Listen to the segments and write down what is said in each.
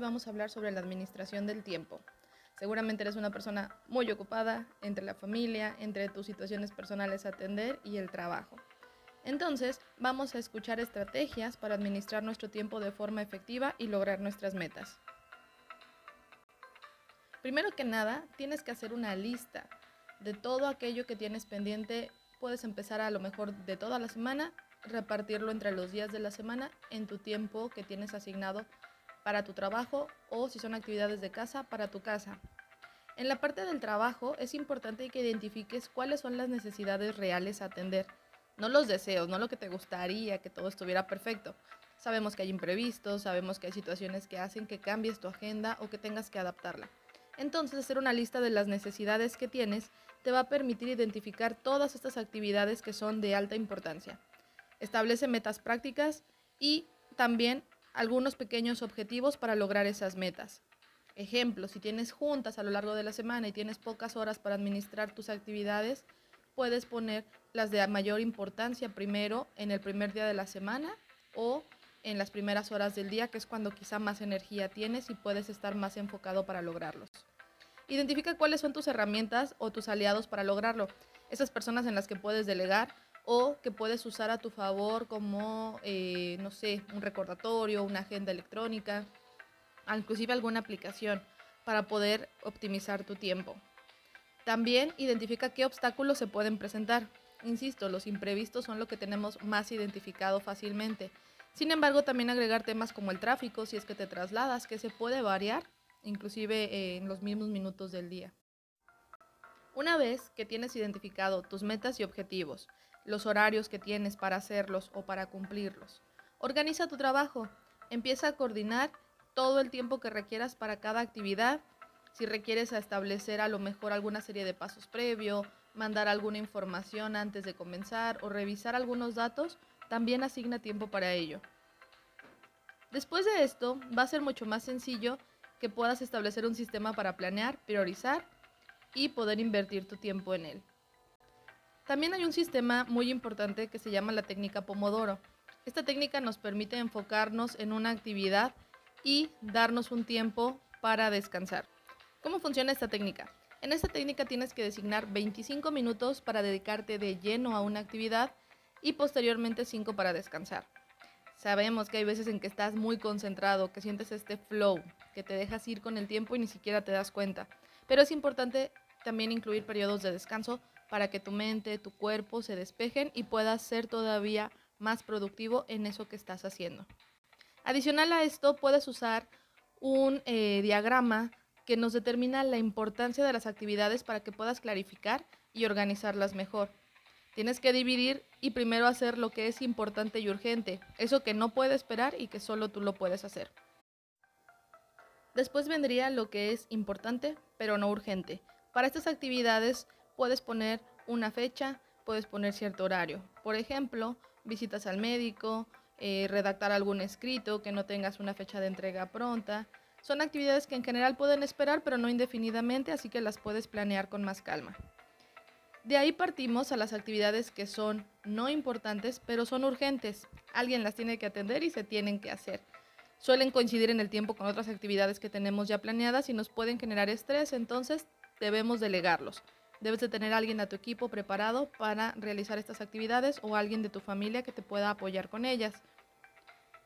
vamos a hablar sobre la administración del tiempo. Seguramente eres una persona muy ocupada entre la familia, entre tus situaciones personales a atender y el trabajo. Entonces, vamos a escuchar estrategias para administrar nuestro tiempo de forma efectiva y lograr nuestras metas. Primero que nada, tienes que hacer una lista de todo aquello que tienes pendiente. Puedes empezar a lo mejor de toda la semana, repartirlo entre los días de la semana en tu tiempo que tienes asignado para tu trabajo o si son actividades de casa, para tu casa. En la parte del trabajo es importante que identifiques cuáles son las necesidades reales a atender, no los deseos, no lo que te gustaría que todo estuviera perfecto. Sabemos que hay imprevistos, sabemos que hay situaciones que hacen que cambies tu agenda o que tengas que adaptarla. Entonces, hacer una lista de las necesidades que tienes te va a permitir identificar todas estas actividades que son de alta importancia. Establece metas prácticas y también algunos pequeños objetivos para lograr esas metas. Ejemplo, si tienes juntas a lo largo de la semana y tienes pocas horas para administrar tus actividades, puedes poner las de mayor importancia primero en el primer día de la semana o en las primeras horas del día, que es cuando quizá más energía tienes y puedes estar más enfocado para lograrlos. Identifica cuáles son tus herramientas o tus aliados para lograrlo. Esas personas en las que puedes delegar o que puedes usar a tu favor como, eh, no sé, un recordatorio, una agenda electrónica, inclusive alguna aplicación para poder optimizar tu tiempo. También identifica qué obstáculos se pueden presentar. Insisto, los imprevistos son lo que tenemos más identificado fácilmente. Sin embargo, también agregar temas como el tráfico, si es que te trasladas, que se puede variar, inclusive en los mismos minutos del día. Una vez que tienes identificado tus metas y objetivos, los horarios que tienes para hacerlos o para cumplirlos. Organiza tu trabajo, empieza a coordinar todo el tiempo que requieras para cada actividad. Si requieres establecer a lo mejor alguna serie de pasos previo, mandar alguna información antes de comenzar o revisar algunos datos, también asigna tiempo para ello. Después de esto, va a ser mucho más sencillo que puedas establecer un sistema para planear, priorizar y poder invertir tu tiempo en él. También hay un sistema muy importante que se llama la técnica Pomodoro. Esta técnica nos permite enfocarnos en una actividad y darnos un tiempo para descansar. ¿Cómo funciona esta técnica? En esta técnica tienes que designar 25 minutos para dedicarte de lleno a una actividad y posteriormente 5 para descansar. Sabemos que hay veces en que estás muy concentrado, que sientes este flow, que te dejas ir con el tiempo y ni siquiera te das cuenta. Pero es importante también incluir periodos de descanso para que tu mente, tu cuerpo se despejen y puedas ser todavía más productivo en eso que estás haciendo. Adicional a esto, puedes usar un eh, diagrama que nos determina la importancia de las actividades para que puedas clarificar y organizarlas mejor. Tienes que dividir y primero hacer lo que es importante y urgente, eso que no puede esperar y que solo tú lo puedes hacer. Después vendría lo que es importante pero no urgente. Para estas actividades puedes poner una fecha, puedes poner cierto horario. Por ejemplo, visitas al médico, eh, redactar algún escrito, que no tengas una fecha de entrega pronta. Son actividades que en general pueden esperar, pero no indefinidamente, así que las puedes planear con más calma. De ahí partimos a las actividades que son no importantes, pero son urgentes. Alguien las tiene que atender y se tienen que hacer. Suelen coincidir en el tiempo con otras actividades que tenemos ya planeadas y nos pueden generar estrés, entonces debemos delegarlos. Debes de tener a alguien a tu equipo preparado para realizar estas actividades o alguien de tu familia que te pueda apoyar con ellas.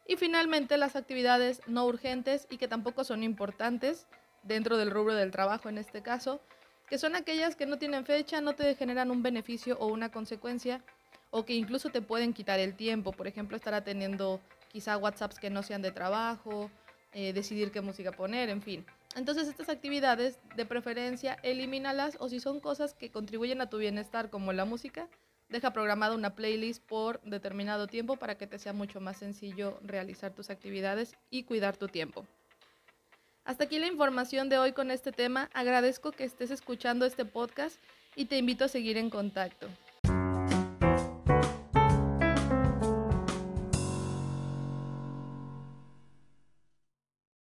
Y finalmente las actividades no urgentes y que tampoco son importantes dentro del rubro del trabajo en este caso, que son aquellas que no tienen fecha, no te generan un beneficio o una consecuencia o que incluso te pueden quitar el tiempo, por ejemplo, estar atendiendo quizá WhatsApps que no sean de trabajo, eh, decidir qué música poner, en fin. Entonces estas actividades de preferencia elimínalas o si son cosas que contribuyen a tu bienestar como la música, deja programada una playlist por determinado tiempo para que te sea mucho más sencillo realizar tus actividades y cuidar tu tiempo. Hasta aquí la información de hoy con este tema. Agradezco que estés escuchando este podcast y te invito a seguir en contacto.